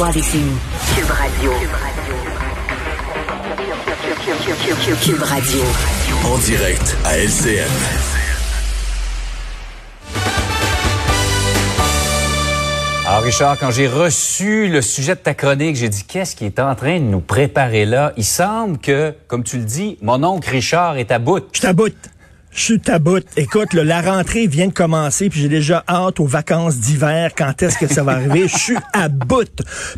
François Dessigny. Cube Radio. Cube Radio. En direct à LCN. Alors Richard, quand j'ai reçu le sujet de ta chronique, j'ai dit qu'est-ce qui est en train de nous préparer là? Il semble que, comme tu le dis, mon oncle Richard est à bout. Je t'aboute. Je suis taboute. Écoute, là, la rentrée vient de commencer, puis j'ai déjà hâte aux vacances d'hiver. Quand est-ce que ça va arriver? Je suis à bout.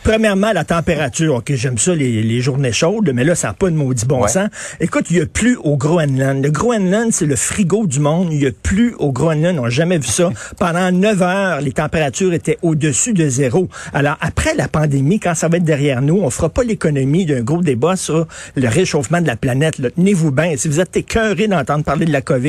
Premièrement, la température. OK, j'aime ça, les, les, journées chaudes, mais là, ça n'a pas de maudit bon sens. Écoute, il n'y a plus au Groenland. Le Groenland, c'est le frigo du monde. Il n'y a plus au Groenland. On n'a jamais vu ça. Pendant 9 heures, les températures étaient au-dessus de zéro. Alors, après la pandémie, quand ça va être derrière nous, on fera pas l'économie d'un gros débat sur le réchauffement de la planète. Tenez-vous bien. Si vous êtes écœuré d'entendre parler de la COVID,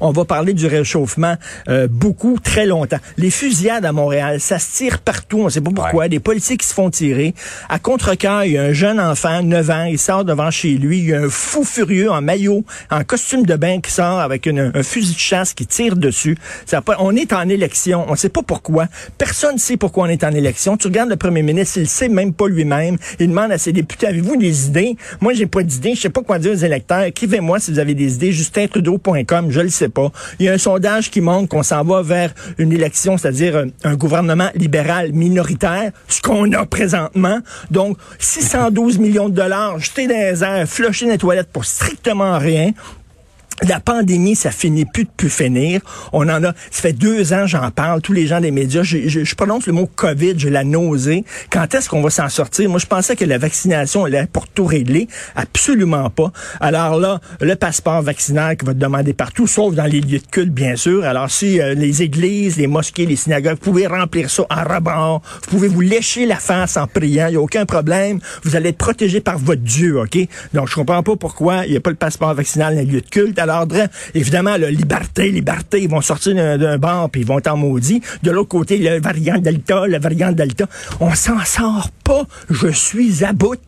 on va parler du réchauffement euh, beaucoup, très longtemps. Les fusillades à Montréal, ça se tire partout, on ne sait pas pourquoi. Des policiers qui se font tirer. À contre-cœur, il y a un jeune enfant, 9 ans, il sort devant chez lui. Il y a un fou furieux en maillot, en costume de bain qui sort avec un fusil de chasse qui tire dessus. Ça on est en élection, on ne sait pas pourquoi. Personne ne sait pourquoi on est en élection. Tu regardes le premier ministre, il sait même pas lui-même. Il demande à ses députés, avez-vous des idées? Moi, j'ai pas d'idées. Je sais pas quoi dire aux électeurs. Écrivez-moi si vous avez des idées. JustinTrudeau.com je le sais pas. Il y a un sondage qui montre qu'on s'en va vers une élection, c'est-à-dire un, gouvernement libéral minoritaire, ce qu'on a présentement. Donc, 612 millions de dollars jetés dans les airs, flusher dans les toilettes pour strictement rien. La pandémie, ça finit plus de plus finir. On en a, ça fait deux ans, j'en parle, tous les gens des médias. Je, je, prononce le mot COVID, je la nausée. Quand est-ce qu'on va s'en sortir? Moi, je pensais que la vaccination allait pour tout régler. Absolument pas. Alors là, le passeport vaccinal qui va te demander partout, sauf dans les lieux de culte, bien sûr. Alors si euh, les églises, les mosquées, les synagogues, vous pouvez remplir ça en rebord. Vous pouvez vous lécher la face en priant. Il n'y a aucun problème. Vous allez être protégé par votre Dieu, OK? Donc, je comprends pas pourquoi il n'y a pas le passeport vaccinal dans les lieux de culte évidemment, la liberté, liberté, ils vont sortir d'un bar puis ils vont être en maudit. De l'autre côté, le variant Delta, le variant Delta. On s'en sort pas. Je suis à bout.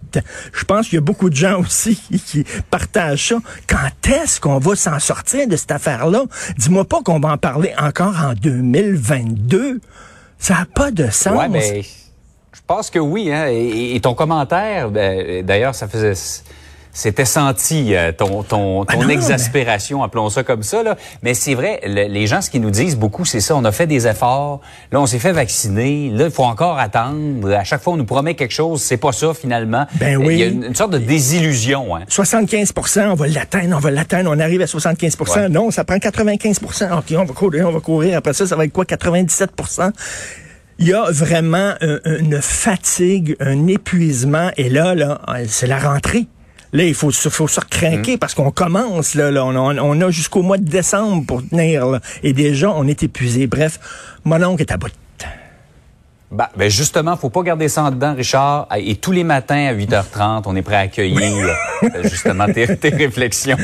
Je pense qu'il y a beaucoup de gens aussi qui partagent ça. Quand est-ce qu'on va s'en sortir de cette affaire-là? Dis-moi pas qu'on va en parler encore en 2022. Ça n'a pas de sens. Ouais, mais je pense que oui. Hein? Et, ton commentaire, ben, d'ailleurs, ça faisait c'était senti euh, ton ton, ton ben exaspération, appelons ça comme ça là. Mais c'est vrai, les gens ce qu'ils nous disent beaucoup, c'est ça. On a fait des efforts, là on s'est fait vacciner, là il faut encore attendre. À chaque fois on nous promet quelque chose, c'est pas ça finalement. Ben oui. Il y a une, sorte de désillusion. Hein. 75% on va l'atteindre, on va l'atteindre, on arrive à 75% Non, ça prend 95% Ok, on va courir, on va courir. Après ça, ça va être quoi? 97% il y a vraiment une fatigue, un épuisement. Et là, là, c'est la rentrée. Là, il faut, faut se recrinquer mm. parce qu'on commence, là, là on, a jusqu'au mois de décembre pour tenir, et déjà, on est épuisé. Bref, mon oncle est à bout. Ben, ben justement, faut pas garder ça en dedans, Richard. Et tous les matins à 8h30, on est prêt à accueillir euh, justement tes, réflexions.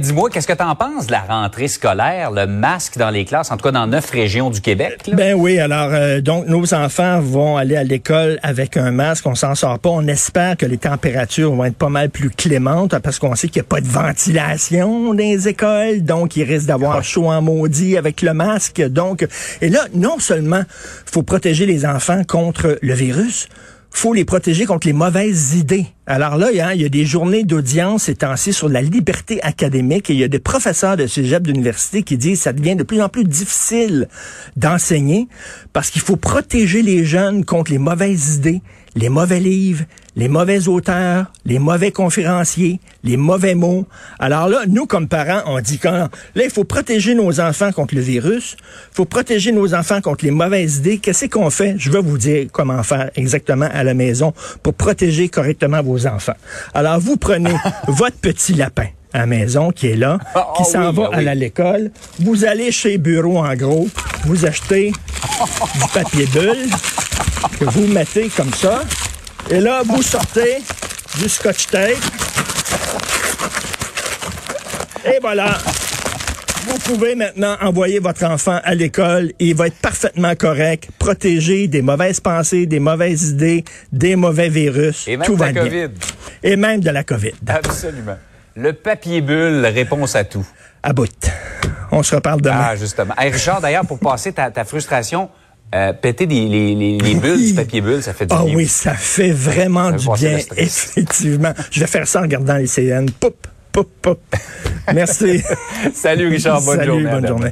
Dis-moi, qu'est-ce que tu en penses de la rentrée scolaire, le masque dans les classes, en tout cas dans neuf régions du Québec? Ben oui, alors euh, donc nos enfants vont aller à l'école avec un masque. On s'en sort pas. On espère que les températures vont être pas mal plus clémentes parce qu'on sait qu'il n'y a pas de ventilation dans les écoles, donc il risque d'avoir ah. chaud en maudit avec le masque. Donc, et là, non seulement faut protéger les contre le virus, faut les protéger contre les mauvaises idées. Alors là, il y a, des journées d'audience ces temps-ci sur la liberté académique et il y a des professeurs de cégep d'université qui disent que ça devient de plus en plus difficile d'enseigner parce qu'il faut protéger les jeunes contre les mauvaises idées, les mauvais livres, les mauvais auteurs, les mauvais conférenciers, les mauvais mots. Alors là, nous, comme parents, on dit quand là, il faut protéger nos enfants contre le virus, il faut protéger nos enfants contre les mauvaises idées. Qu'est-ce qu'on fait? Je vais vous dire comment faire exactement à la maison pour protéger correctement vos enfants. Alors, vous prenez votre petit lapin à la maison qui est là, ah, qui s'en va ah à l'école. Vous allez chez Bureau en gros, vous achetez du papier bulle que vous mettez comme ça. Et là, vous sortez du scotch tape. Et voilà. Vous pouvez maintenant envoyer votre enfant à l'école et il va être parfaitement correct, protégé des mauvaises pensées, des mauvaises idées, des mauvais virus. Et même de la COVID. Et même de la COVID. Absolument. Le papier bulle, réponse à tout. À bout. On se reparle demain. Ah, justement. Hey, Richard, d'ailleurs, pour passer ta, ta frustration, euh, péter des, les, les, les bulles du papier bulle, ça fait du Ah bien. oui, ça fait vraiment du bien, effectivement. Je vais faire ça en regardant les CN. Poup, poup, poup. Merci. Salut Richard, bonne Salut, journée. bonne journée.